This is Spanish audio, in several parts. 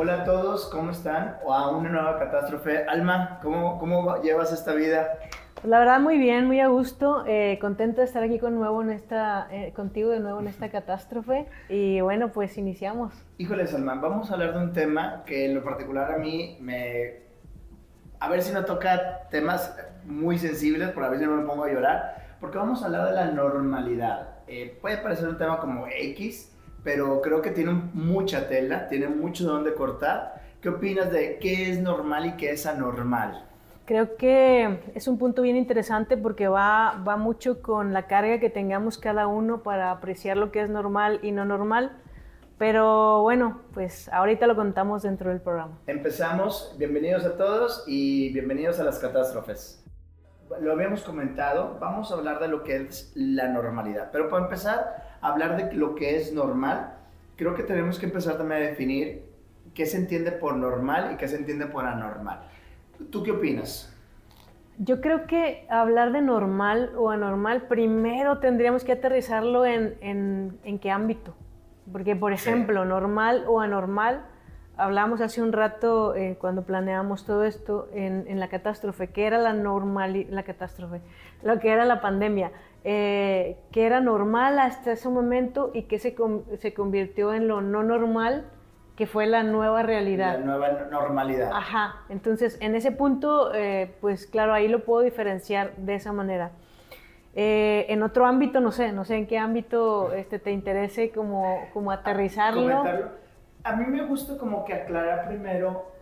Hola a todos, ¿cómo están? O a una nueva catástrofe. Alma, ¿cómo, cómo llevas esta vida? Pues la verdad muy bien, muy a gusto, eh, contento de estar aquí con nuevo en esta, eh, contigo de nuevo en esta catástrofe y bueno, pues iniciamos. Híjole, Alma, vamos a hablar de un tema que en lo particular a mí me... A ver si no toca temas muy sensibles, por a si no me pongo a llorar, porque vamos a hablar de la normalidad. Eh, puede parecer un tema como X, pero creo que tiene mucha tela, tiene mucho de dónde cortar. ¿Qué opinas de qué es normal y qué es anormal? Creo que es un punto bien interesante porque va, va mucho con la carga que tengamos cada uno para apreciar lo que es normal y no normal. Pero bueno, pues ahorita lo contamos dentro del programa. Empezamos. Bienvenidos a todos y bienvenidos a las catástrofes. Lo habíamos comentado, vamos a hablar de lo que es la normalidad. Pero para empezar, hablar de lo que es normal, creo que tenemos que empezar también a definir qué se entiende por normal y qué se entiende por anormal. ¿Tú qué opinas? Yo creo que hablar de normal o anormal, primero tendríamos que aterrizarlo en, en, qué ámbito. Porque, por ejemplo, normal o anormal, hablamos hace un rato eh, cuando planeamos todo esto en, en, la catástrofe, que era la normal, la catástrofe, lo que era la pandemia. Eh, que era normal hasta ese momento y que se, se convirtió en lo no normal, que fue la nueva realidad. La nueva normalidad. Ajá, entonces en ese punto, eh, pues claro, ahí lo puedo diferenciar de esa manera. Eh, en otro ámbito, no sé, no sé en qué ámbito este, te interese como, como aterrizarlo. A mí me gusta como que aclarar primero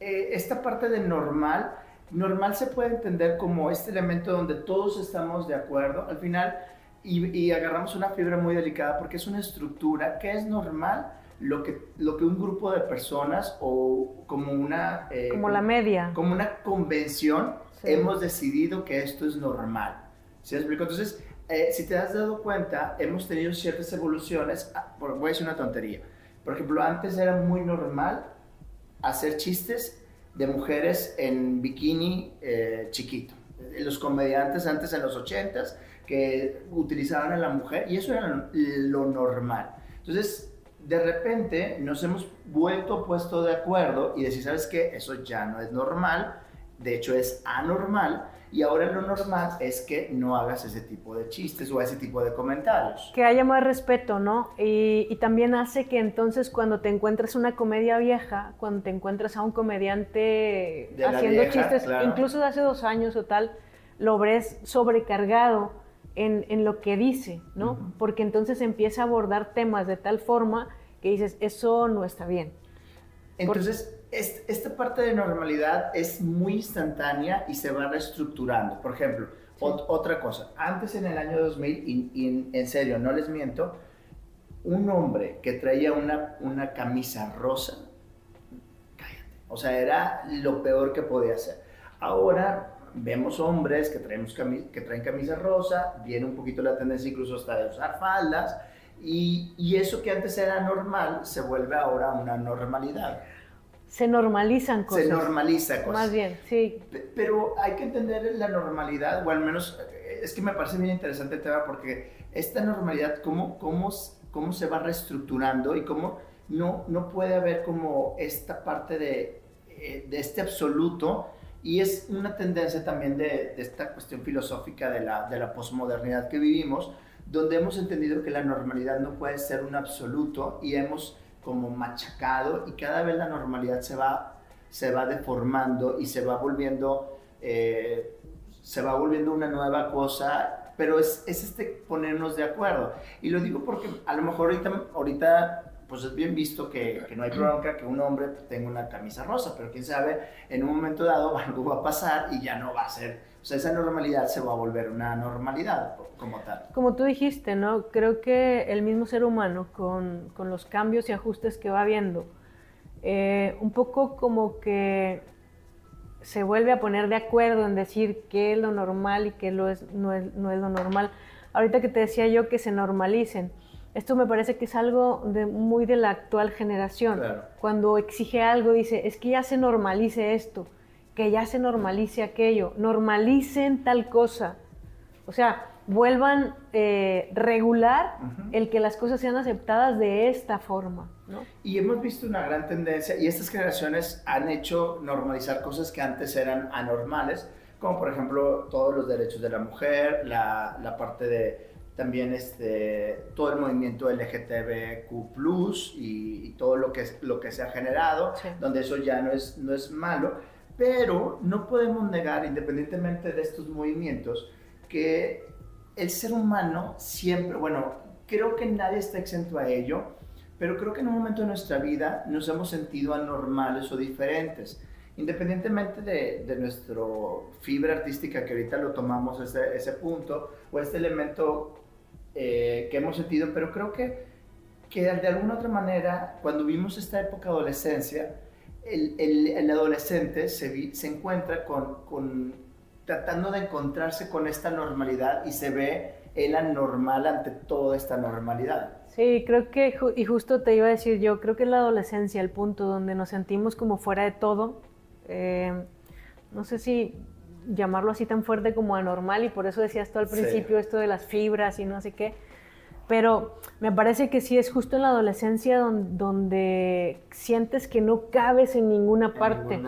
esta parte de normal normal se puede entender como este elemento donde todos estamos de acuerdo al final y, agarramos una fibra muy delicada porque es una estructura que es normal lo que, lo que un grupo de personas o como una... Eh, como la media. Como una convención hemos decidido que esto es normal. ¿Sí explico? Entonces, eh, si te has dado cuenta, hemos tenido ciertas evoluciones. Ah, voy a decir una tontería. Por ejemplo, antes era muy normal hacer chistes de mujeres en bikini eh, chiquito. Los comediantes antes en los 80s que utilizaban a la mujer y eso era lo normal. Entonces, de repente nos hemos vuelto puesto de acuerdo y decir, ¿sabes qué? Eso ya no es normal, de hecho es anormal y ahora lo normal es que no hagas ese tipo de chistes o ese tipo de comentarios. Que haya más respeto, ¿no? Y, también hace que entonces cuando te encuentres una comedia vieja, cuando te encuentras a un comediante haciendo chistes, incluso de hace dos años o tal, lo ves sobrecargado en, lo que dice, ¿no? Porque entonces empieza a abordar temas de tal forma que dices, eso no está bien. Entonces, esta parte de normalidad es muy instantánea y se va reestructurando. Por ejemplo, otra cosa, antes en el año 2000, y, en serio, no les miento, un hombre que traía una, una camisa rosa, cállate, o sea, era lo peor que podía hacer. Ahora vemos hombres que, traemos que traen camisa rosa, viene un poquito la tendencia incluso hasta de usar faldas, y, y eso que antes era normal se vuelve ahora una normalidad. Se normalizan cosas. Se normaliza cosas. Más bien, sí. Pero hay que entender la normalidad, o al menos es que me parece bien interesante el tema porque esta normalidad, cómo, cómo, cómo se va reestructurando y cómo no, no puede haber como esta parte de, eh, de este absoluto y es una tendencia también de, de esta cuestión filosófica de la, de la posmodernidad que vivimos, donde hemos entendido que la normalidad no puede ser un absoluto y hemos como machacado y cada vez la normalidad se va, se va deformando y se va volviendo, eh, se va volviendo una nueva cosa, pero es, es, este ponernos de acuerdo. Y lo digo porque a lo mejor ahorita, ahorita pues es bien visto que, no hay bronca que un hombre tenga una camisa rosa, pero quién sabe, en un momento dado algo va a pasar y ya no va a ser o sea, esa normalidad se va a volver una normalidad como tal. Como tú dijiste, ¿no? Creo que el mismo ser humano, con, los cambios y ajustes que va viendo, eh, un poco como que se vuelve a poner de acuerdo en decir qué es lo normal y qué lo no, es, no es lo normal. Ahorita que te decía yo que se normalicen, esto me parece que es algo de, muy de la actual generación. Cuando exige algo, dice, es que ya se normalice esto que ya se normalice aquello, normalicen tal cosa. O sea, vuelvan eh, regular el que las cosas sean aceptadas de esta forma. ¿no? Y hemos visto una gran tendencia, y estas generaciones han hecho normalizar cosas que antes eran anormales, como por ejemplo todos los derechos de la mujer, la, la parte de también este, todo el movimiento LGTBQ+, y, y todo lo que, lo que se ha generado, donde eso ya no es, no es malo, pero no podemos negar, independientemente de estos movimientos, que el ser humano siempre, bueno, creo que nadie está exento a ello, pero creo que en un momento de nuestra vida nos hemos sentido anormales o diferentes. Independientemente de, de nuestra fibra artística, que ahorita lo tomamos ese, ese punto, o este elemento eh, que hemos sentido, pero creo que, que de alguna otra manera, cuando vimos esta época de adolescencia, el, el, el adolescente se, se encuentra con, con, tratando de encontrarse con esta normalidad y se ve el anormal ante toda esta normalidad. Sí, creo que, y justo te iba a decir yo, creo que la adolescencia el punto donde nos sentimos como fuera de todo. Eh, no sé si llamarlo así tan fuerte como anormal y por eso decías tú al principio esto de las fibras y no sé qué. Pero me parece que sí es justo en la adolescencia donde, sientes que no cabes en ninguna parte.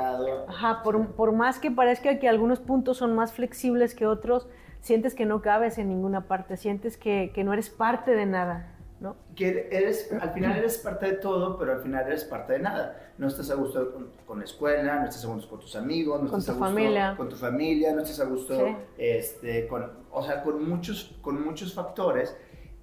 Ajá, por, por, más que parezca que algunos puntos son más flexibles que otros, sientes que no cabes en ninguna parte, sientes que, que no eres parte de nada. ¿No? Que eres, al final eres parte de todo, pero al final eres parte de nada. No estás a gusto con, la escuela, no estás a gusto con tus amigos, no con estás tu a gusto familia. con tu familia, no estás a gusto este, con, o sea, con muchos, con muchos factores.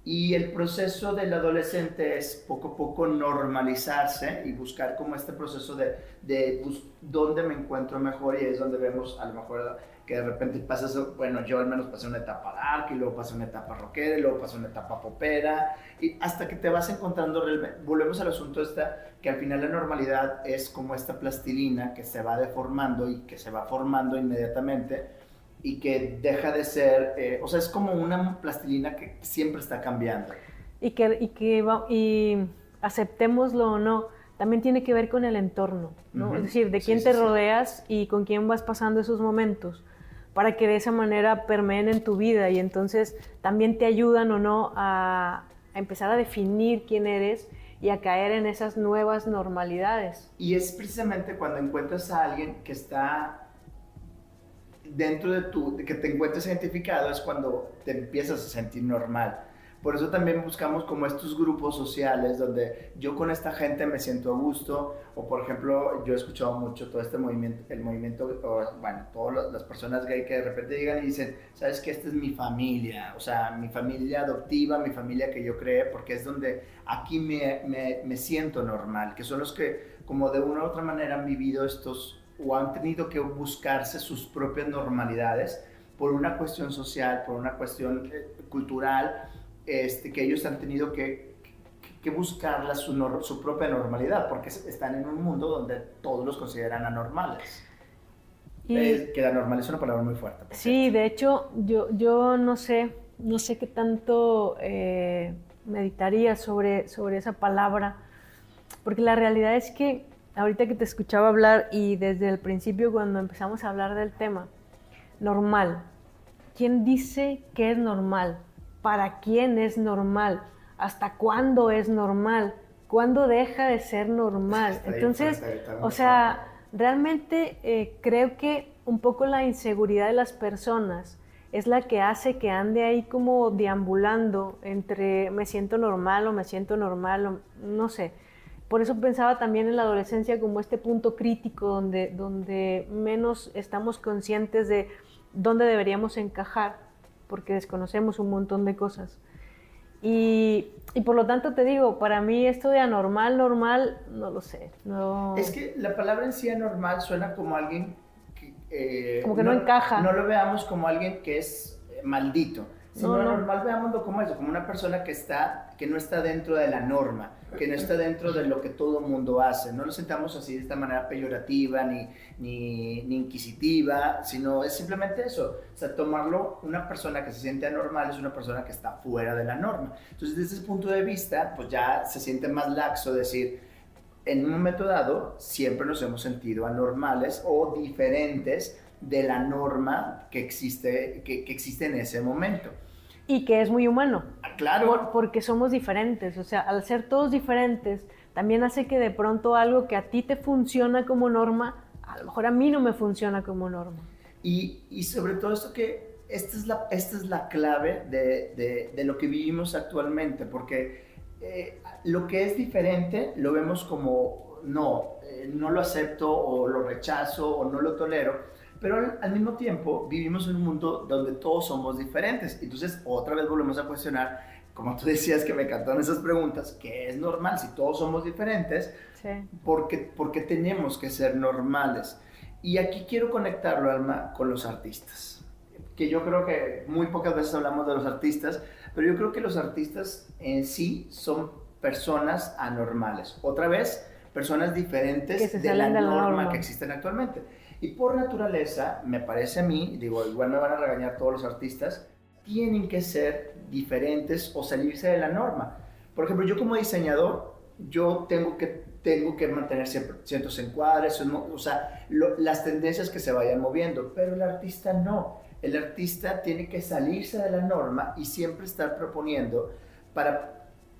Y el proceso del adolescente es poco a poco normalizarse y buscar como este proceso de, de dónde me encuentro mejor y es donde vemos a lo mejor que de repente pasas, bueno, yo al menos pasé una etapa dark y luego pasé una etapa rockera y luego pasé una etapa popera y hasta que te vas encontrando realmente, volvemos al asunto esta, que al final la normalidad es como esta plastilina que se va deformando y que se va formando inmediatamente y que deja de ser, eh, o sea, es como una plastilina que siempre está cambiando. Y que, y que y aceptémoslo o no, también tiene que ver con el entorno, ¿no? Es decir, de quién te rodeas y con quién vas pasando esos momentos para que de esa manera permeen en tu vida y entonces también te ayudan o no a, empezar a definir quién eres y a caer en esas nuevas normalidades. Y es precisamente cuando encuentras a alguien que está dentro de tu, que te encuentres identificado, es cuando te empiezas a sentir normal. Por eso también buscamos como estos grupos sociales donde yo con esta gente me siento a gusto, o por ejemplo, yo he escuchado mucho todo este movimiento, el movimiento, bueno, todas las personas gay que de repente llegan y dicen, sabes que esta es mi familia, o sea, mi familia adoptiva, mi familia que yo creé, porque es donde aquí me, me, me siento normal, que son los que como de una u otra manera han vivido estos o han tenido que buscarse sus propias normalidades por una cuestión social, por una cuestión eh, cultural, este, que ellos han tenido que, que buscarla su, su, propia normalidad, porque están en un mundo donde todos los consideran anormales. Y, que la normal es una palabra muy fuerte. Sí, de hecho, yo, yo no sé, no sé qué tanto eh, meditaría sobre, sobre esa palabra, porque la realidad es que ahorita que te escuchaba hablar y desde el principio cuando empezamos a hablar del tema, normal. ¿Quién dice que es normal? para quién es normal, hasta cuándo es normal, cuándo deja de ser normal. Entonces, o sea, realmente eh, creo que un poco la inseguridad de las personas es la que hace que ande ahí como deambulando entre me siento normal o me siento normal, o, no sé. Por eso pensaba también en la adolescencia como este punto crítico donde, donde menos estamos conscientes de dónde deberíamos encajar porque desconocemos un montón de cosas. Y, y, por lo tanto te digo, para mí esto de anormal, normal, no lo sé. No... Es que la palabra en sí anormal suena como alguien que... Eh, como que no, encaja. No lo veamos como alguien que es maldito. Sino no, anormal veámoslo como eso, como una persona que, está, que no está dentro de la norma que no está dentro de lo que todo mundo hace. No lo sentamos así de esta manera peyorativa ni, ni, ni, inquisitiva, sino es simplemente eso. O sea, tomarlo, una persona que se siente anormal es una persona que está fuera de la norma. Entonces, desde ese punto de vista, pues ya se siente más laxo decir, en un momento dado, siempre nos hemos sentido anormales o diferentes de la norma que existe, que, que existe en ese momento. Y que es muy humano. Ah, claro. porque somos diferentes. O sea, al ser todos diferentes, también hace que de pronto algo que a ti te funciona como norma, a lo mejor a mí no me funciona como norma. Y, y sobre todo esto que esta es la, esta es la clave de, de, de lo que vivimos actualmente, porque eh, lo que es diferente lo vemos como no, eh, no lo acepto o lo rechazo o no lo tolero, pero al, mismo tiempo vivimos en un mundo donde todos somos diferentes. Entonces, otra vez volvemos a cuestionar, como tú decías que me encantaron esas preguntas, que es normal si todos somos diferentes, sí. porque, porque tenemos que ser normales. Y aquí quiero conectarlo, Alma, con los artistas, que yo creo que muy pocas veces hablamos de los artistas, pero yo creo que los artistas en sí son personas anormales. Otra vez, personas diferentes de la, norma que existen actualmente. Y por naturaleza, me parece a mí, digo, igual me van a regañar todos los artistas, tienen que ser diferentes o salirse de la norma. Por ejemplo, yo como diseñador, yo tengo que, tengo que mantener siempre ciertos encuadres, o sea, las tendencias que se vayan moviendo, pero el artista no. El artista tiene que salirse de la norma y siempre estar proponiendo para,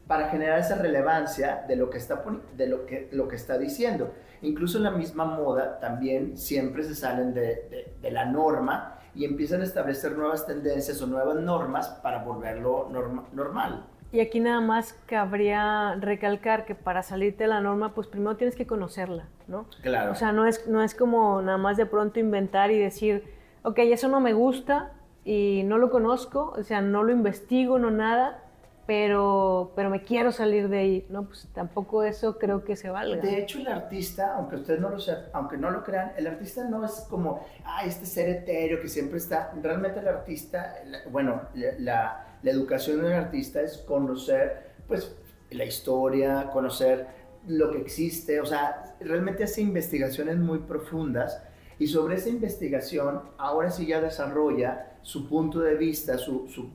para generar esa relevancia de lo que está, de lo que, lo que está diciendo. Incluso en la misma moda también siempre se salen de, de, la norma y empiezan a establecer nuevas tendencias o nuevas normas para volverlo normal. Y aquí nada más cabría recalcar que para salirte de la norma, pues primero tienes que conocerla, ¿no? Claro. O sea, no es, no es como nada más de pronto inventar y decir, ok, eso no me gusta y no lo conozco, o sea, no lo investigo, no nada, pero, pero me quiero salir de ahí, ¿no? Pues tampoco eso creo que se valga. De hecho, el artista, aunque ustedes no lo aunque no lo crean, el artista no es como, ah, este ser etéreo que siempre está, realmente el artista, bueno, la, la educación del artista es conocer, pues, la historia, conocer lo que existe, o sea, realmente hace investigaciones muy profundas y sobre esa investigación ahora sí ya desarrolla su punto de vista, su, su,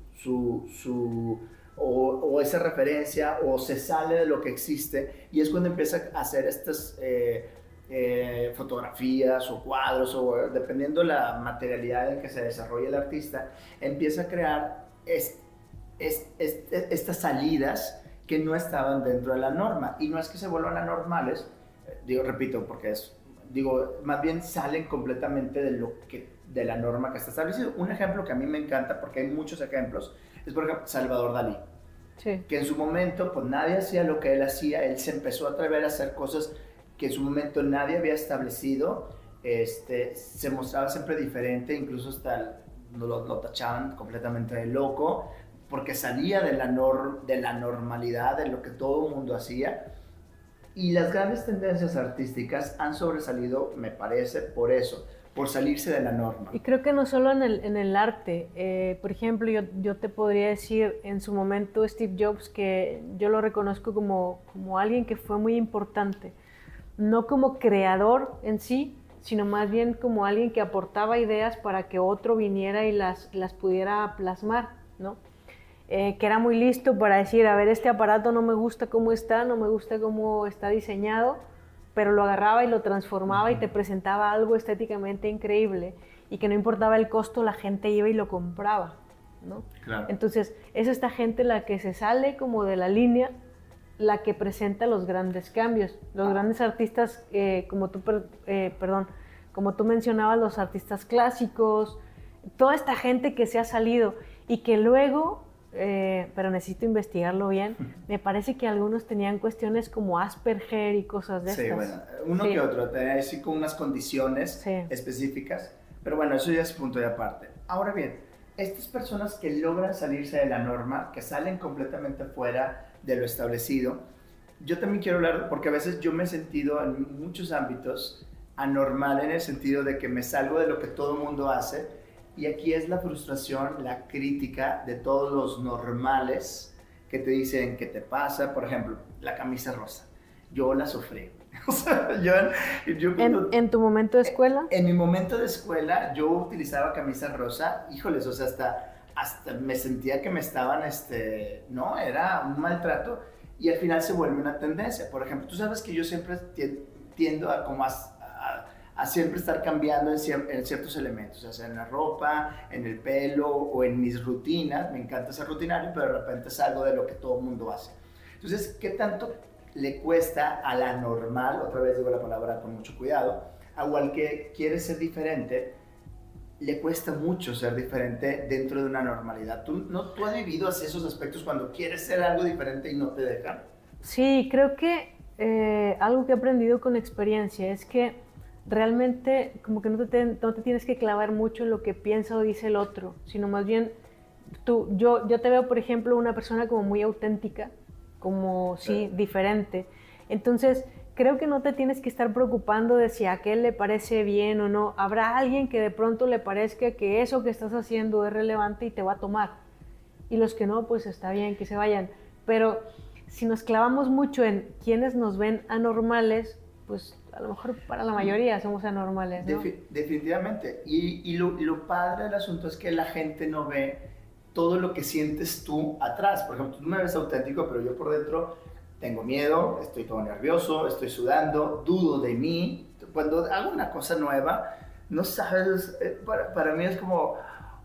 su o, esa referencia o se sale de lo que existe y es cuando empieza a hacer estas eh, eh, fotografías o cuadros o dependiendo la materialidad en que se desarrolla el artista, empieza a crear estas salidas que no estaban dentro de la norma y no es que se vuelvan anormales, eh, digo, repito, porque es, digo, más bien salen completamente de lo que de la norma que está establecido. Un ejemplo que a mí me encanta, porque hay muchos ejemplos, es por ejemplo Salvador Dalí. Que en su momento, pues nadie hacía lo que él hacía, él se empezó a atrever a hacer cosas que en su momento nadie había establecido, este, se mostraba siempre diferente, incluso hasta lo, lo tachaban completamente de loco, porque salía de la, nor, de la normalidad, de lo que todo el mundo hacía. Y las grandes tendencias artísticas han sobresalido, me parece, por eso por salirse de la norma. Y creo que no solo en el, en el arte. Eh, por ejemplo, yo, yo, te podría decir en su momento Steve Jobs que yo lo reconozco como, como alguien que fue muy importante. No como creador en sí, sino más bien como alguien que aportaba ideas para que otro viniera y las, las pudiera plasmar, ¿no? Eh, que era muy listo para decir, a ver, este aparato no me gusta cómo está, no me gusta cómo está diseñado, pero lo agarraba y lo transformaba y te presentaba algo estéticamente increíble y que no importaba el costo, la gente iba y lo compraba. ¿no? Entonces, es esta gente la que se sale como de la línea, la que presenta los grandes cambios. Los ah. grandes artistas, eh, como, tú, eh, perdón, como tú mencionabas, los artistas clásicos, toda esta gente que se ha salido y que luego eh, pero necesito investigarlo bien. Me parece que algunos tenían cuestiones como Asperger y cosas de sí, bueno, uno que otro, tenía así con unas condiciones específicas, pero bueno, eso ya es punto de aparte. Ahora bien, estas personas que logran salirse de la norma, que salen completamente fuera de lo establecido, yo también quiero hablar, porque a veces yo me he sentido en muchos ámbitos anormal en el sentido de que me salgo de lo que todo el mundo hace y aquí es la frustración, la crítica de todos los normales que te dicen que te pasa. Por ejemplo, la camisa rosa. Yo la sufrí. O sea, yo, ¿En, tu momento de escuela? En, mi momento de escuela yo utilizaba camisa rosa. Híjoles, o sea, hasta, hasta me sentía que me estaban, este, no, era un maltrato. Y al final se vuelve una tendencia. Por ejemplo, tú sabes que yo siempre tiendo a como a a siempre estar cambiando en, ciertos elementos, ya sea en la ropa, en el pelo o en mis rutinas. Me encanta ser rutinario, pero de repente es algo de lo que todo el mundo hace. Entonces, ¿qué tanto le cuesta a la normal, otra vez digo la palabra con mucho cuidado, a al que quiere ser diferente, le cuesta mucho ser diferente dentro de una normalidad. ¿Tú, no, ¿Tú has vivido así esos aspectos cuando quieres ser algo diferente y no te dejan? Sí, creo que eh, algo que he aprendido con experiencia es que realmente como que no te, no te tienes que clavar mucho en lo que piensa o dice el otro, sino más bien tú, yo, yo te veo, por ejemplo, una persona como muy auténtica, como sí, diferente. Entonces, creo que no te tienes que estar preocupando de si a aquel le parece bien o no. Habrá alguien que de pronto le parezca que eso que estás haciendo es relevante y te va a tomar. Y los que no, pues está bien que se vayan. Pero si nos clavamos mucho en quienes nos ven anormales, pues a lo mejor para la mayoría somos anormales. ¿no? definitivamente. Y, y, lo, lo, padre del asunto es que la gente no ve todo lo que sientes tú atrás. Por ejemplo, tú me ves auténtico, pero yo por dentro tengo miedo, estoy todo nervioso, estoy sudando, dudo de mí. Cuando hago una cosa nueva, no sabes, eh, para, para mí es como,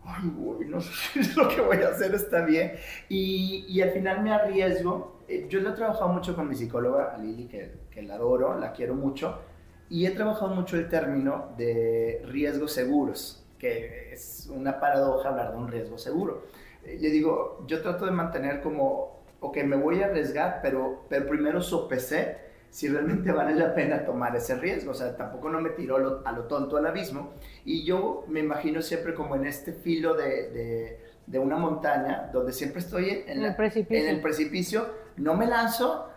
ay, no sé si lo que voy a hacer está bien. Y, y al final me arriesgo. Eh, yo lo he trabajado mucho con mi psicóloga, Lili, que, que la adoro, la quiero mucho. Y he trabajado mucho el término de riesgos seguros, que es una paradoja hablar de un riesgo seguro. Eh, yo digo, yo trato de mantener como ok, me voy a arriesgar, pero, pero primero sopesé si realmente vale la pena tomar ese riesgo. O sea, tampoco no me tiró a lo tonto al abismo. Y yo me imagino siempre como en este filo de, de, una montaña, donde siempre estoy en, el en, el precipicio, no me lanzo.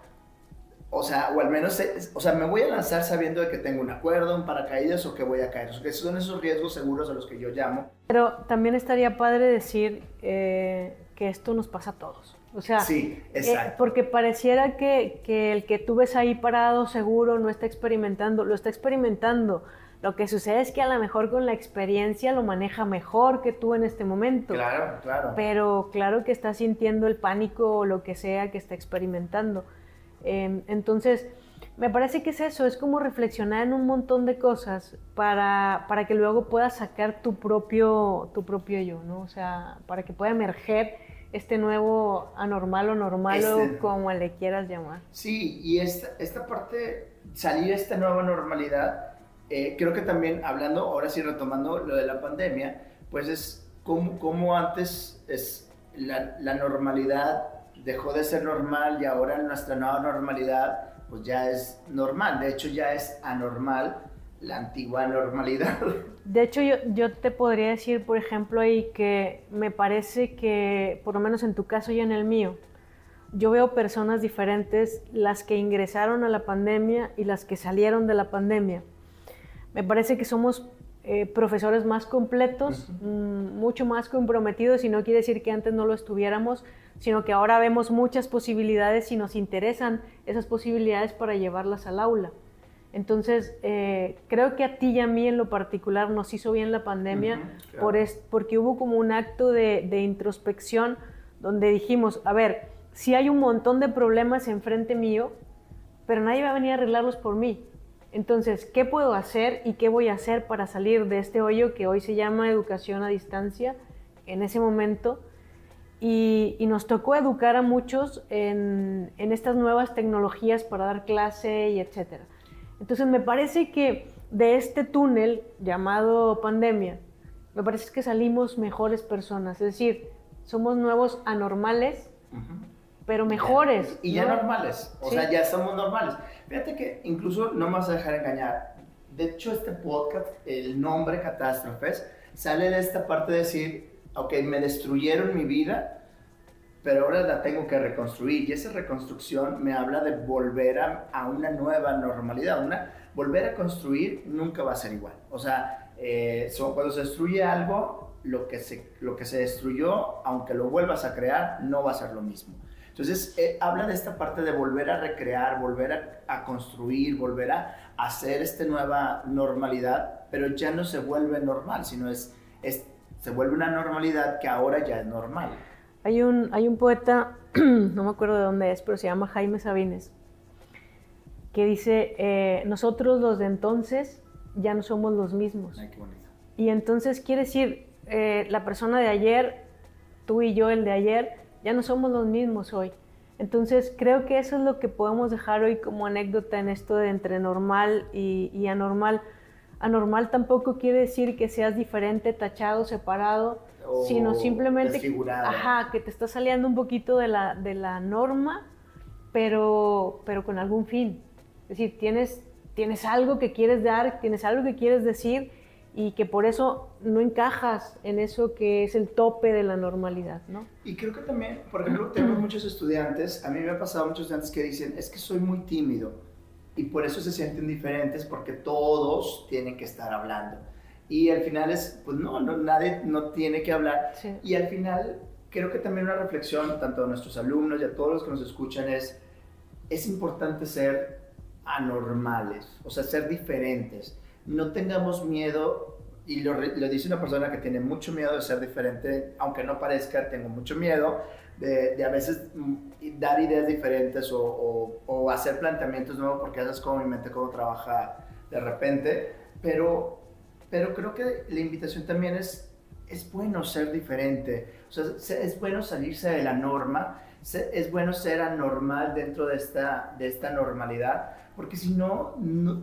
O sea, o al menos, o sea, me voy a lanzar sabiendo de que tengo un acuerdo, un paracaídas o que voy a caer. O sea, que son esos riesgos seguros a los que yo llamo. Pero también estaría padre decir eh, que esto nos pasa a todos. O sea, sí, eh, porque pareciera que, que, el que tú ves ahí parado seguro no está experimentando, lo está experimentando. Lo que sucede es que a lo mejor con la experiencia lo maneja mejor que tú en este momento. Claro, claro. Pero claro que está sintiendo el pánico o lo que sea que está experimentando. Em, entonces, me parece que es eso, es como reflexionar en un montón de cosas para, para que luego puedas sacar tu propio, tu propio yo, ¿no? O sea, para que pueda emerger este nuevo anormal o normal este, como le quieras llamar. Sí, y esta, esta parte, salir a esta nueva normalidad, eh, creo que también hablando, ahora sí retomando lo de la pandemia, pues es como, como antes es la, la, normalidad dejó de ser normal y ahora nuestra nueva normalidad pues ya es normal, de hecho ya es anormal la antigua normalidad. De hecho, yo, yo, te podría decir, por ejemplo, ahí que me parece que, por lo menos en tu caso y en el mío, yo veo personas diferentes, las que ingresaron a la pandemia y las que salieron de la pandemia. Me parece que somos eh, profesores más completos, mm, mucho más comprometidos, y no quiere decir que antes no lo estuviéramos, sino que ahora vemos muchas posibilidades y nos interesan esas posibilidades para llevarlas al aula. Entonces, eh, creo que a ti y a mí en lo particular nos hizo bien la pandemia por porque hubo como un acto de, introspección donde dijimos, a ver, si hay un montón de problemas enfrente mío, pero nadie va a venir a arreglarlos por mí. Entonces, ¿qué puedo hacer y qué voy a hacer para salir de este hoyo que hoy se llama educación a distancia en ese momento? Y, nos tocó educar a muchos en, en estas nuevas tecnologías para dar clase y etcétera. Entonces me parece que de este túnel llamado pandemia, me parece que salimos mejores personas, es decir, somos nuevos anormales, pero mejores. Y ya normales, o sea, ya somos normales. Fíjate que incluso no me vas a dejar engañar. De hecho, este podcast, el nombre Catástrofes, sale de esta parte de decir, ok, me destruyeron mi vida, pero ahora la tengo que reconstruir y esa reconstrucción me habla de volver a, una nueva normalidad, una, volver a construir nunca va a ser igual. O sea, eh, cuando se destruye algo, lo que, se, lo que se destruyó, aunque lo vuelvas a crear, no va a ser lo mismo. Entonces, eh, habla de esta parte de volver a recrear, volver a, construir, volver a hacer esta nueva normalidad, pero ya no se vuelve normal, sino es, es, se vuelve una normalidad que ahora ya es normal. Hay un, hay un poeta, no me acuerdo de dónde es, pero se llama Jaime Sabines, que dice, eh, nosotros los de entonces ya no somos los mismos. Ay, qué bonito. Y entonces quiere decir, eh, la persona de ayer, tú y yo el de ayer, ya no somos los mismos hoy. Entonces creo que eso es lo que podemos dejar hoy como anécdota en esto de entre normal y, y anormal. Anormal tampoco quiere decir que seas diferente, tachado, separado, O sino simplemente ajá, que te está saliendo un poquito de la, de la norma, pero, pero con algún fin. Es decir, tienes, tienes algo que quieres dar, tienes algo que quieres decir y que por eso no encajas en eso que es el tope de la normalidad, ¿no? Y creo que también, por ejemplo, tenemos muchos estudiantes, a mí me ha pasado muchos estudiantes que dicen, es que soy muy tímido y por eso se sienten diferentes porque todos tienen que estar hablando. Y al final es, pues no, no nadie no tiene que hablar. Sí. Y al final creo que también una reflexión, tanto a nuestros alumnos y a todos los que nos escuchan, es, es importante ser anormales, o sea, ser diferentes. No tengamos miedo, y lo, lo dice una persona que tiene mucho miedo de ser diferente, aunque no parezca, tengo mucho miedo de, de a veces mm, dar ideas diferentes o, o- o hacer planteamientos nuevos, porque esa es como mi mente, cómo trabaja de repente, pero, pero creo que la invitación también es, es bueno ser diferente, o sea, se- es bueno salirse de la norma, es bueno ser anormal dentro de esta, de esta normalidad, porque si no, no-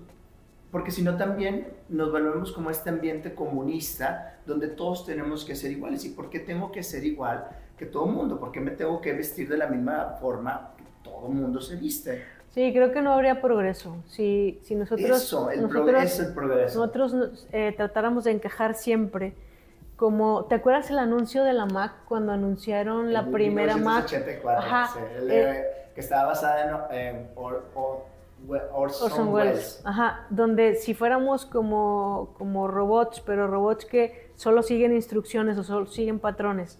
porque si no también nos volvemos como este ambiente comunista donde todos tenemos que ser iguales. ¿Y por qué tengo que ser igual que todo el mundo? ¿Por qué me tengo que vestir de la misma forma que todo el mundo se viste? Sí, creo que no habría progreso. Si, si nosotros, Eso, el nosotros, progreso, el progreso. nosotros nos, eh, tratáramos de encajar siempre, como, ¿te acuerdas el anuncio de la Mac cuando anunciaron la En primera Mac? 1984, Ajá, sí, el, eh, que estaba basada en eh, Or- Or- Orson, Orson Welles. Welles. Ajá, donde si fuéramos como, como robots, pero robots que solo siguen instrucciones o solo siguen patrones,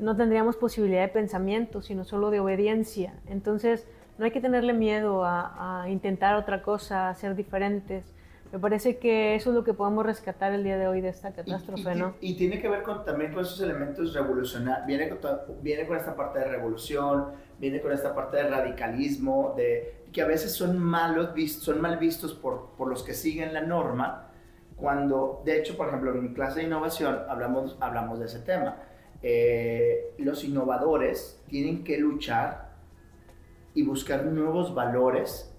no tendríamos posibilidad de pensamiento, sino solo de obediencia. Entonces, no hay que tenerle miedo a, a intentar otra cosa, a ser diferentes. Me parece que eso es lo que podemos rescatar el día de hoy de esta catástrofe, y, ¿no? y tiene que ver con, también con esos elementos revolucionarios, viene con, viene con esta parte de revolución, viene con esta parte de radicalismo, de que a veces son malos son mal vistos por, por los que siguen la norma, cuando, de hecho, por ejemplo, en mi clase de innovación hablamos, hablamos de ese tema. Eh, los innovadores tienen que luchar y buscar nuevos valores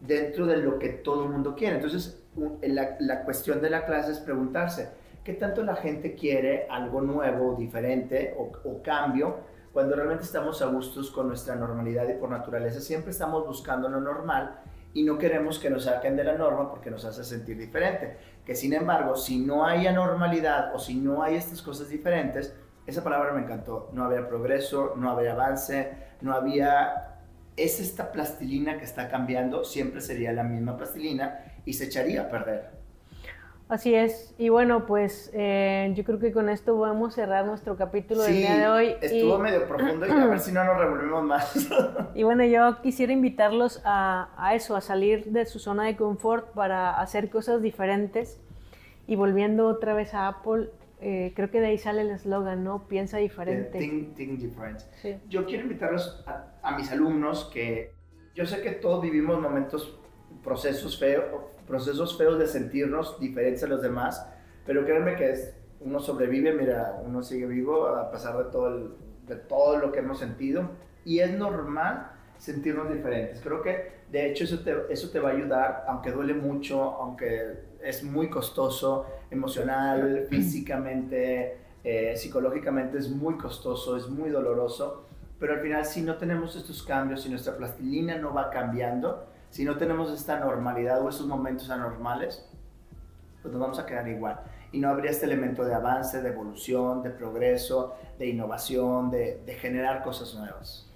dentro de lo que todo el mundo quiere. Entonces, la, cuestión de la clase es preguntarse, ¿qué tanto la gente quiere algo nuevo, diferente o, o cambio? Cuando realmente estamos a gustos con nuestra normalidad y por naturaleza siempre estamos buscando lo normal y no queremos que nos saquen de la norma porque nos hace sentir diferente. Que sin embargo, si no hay anormalidad o si no hay estas cosas diferentes, esa palabra me encantó, no había progreso, no había avance, no había es esta plastilina que está cambiando, siempre sería la misma plastilina y se echaría a perder. Así es. Y bueno, pues eh, yo creo que con esto podemos cerrar nuestro capítulo del Sí, día de hoy. estuvo y- medio profundo y a ver si no nos revolvemos más. Y bueno, yo quisiera invitarlos a, a eso, a salir de su zona de confort para hacer cosas diferentes. Y volviendo otra vez a Apple, eh, creo que de ahí sale el eslogan, ¿no? Piensa diferente. think, think different. Sí. Yo quiero invitarlos a, a mis alumnos que yo sé que todos vivimos momentos, procesos, feo, procesos feos de sentirnos diferentes a los demás, pero créanme que es, uno sobrevive, mira, uno sigue vivo a pesar de todo, el- de todo lo que hemos sentido y es normal sentirnos diferentes. Creo que de hecho eso te, eso te va a ayudar, aunque duele mucho, aunque es muy costoso, emocional, físicamente, eh, psicológicamente es muy costoso, es muy doloroso, pero al final si no tenemos estos cambios, si nuestra plastilina no va cambiando, si no tenemos esta normalidad o esos momentos anormales, pues nos vamos a quedar igual. Y no habría este elemento de avance, de evolución, de progreso, de innovación, de, de generar cosas nuevas.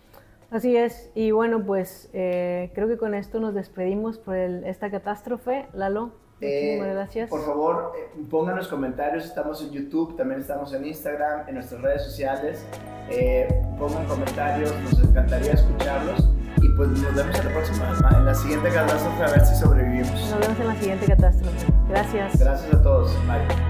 Así es. Y bueno, pues eh, creo que con esto nos despedimos por el- esta catástrofe. Lalo, Eh, muchísimas gracias. Por favor, eh, pongan los comentarios. Estamos en YouTube, también estamos en Instagram, en nuestras redes sociales. Eh, pongan comentarios, nos encantaría escucharlos. Y pues nos vemos en la próxima, en la siguiente catástrofe, a ver si sobrevivimos. Nos vemos en la siguiente catástrofe. Gracias. Gracias a todos. Bye.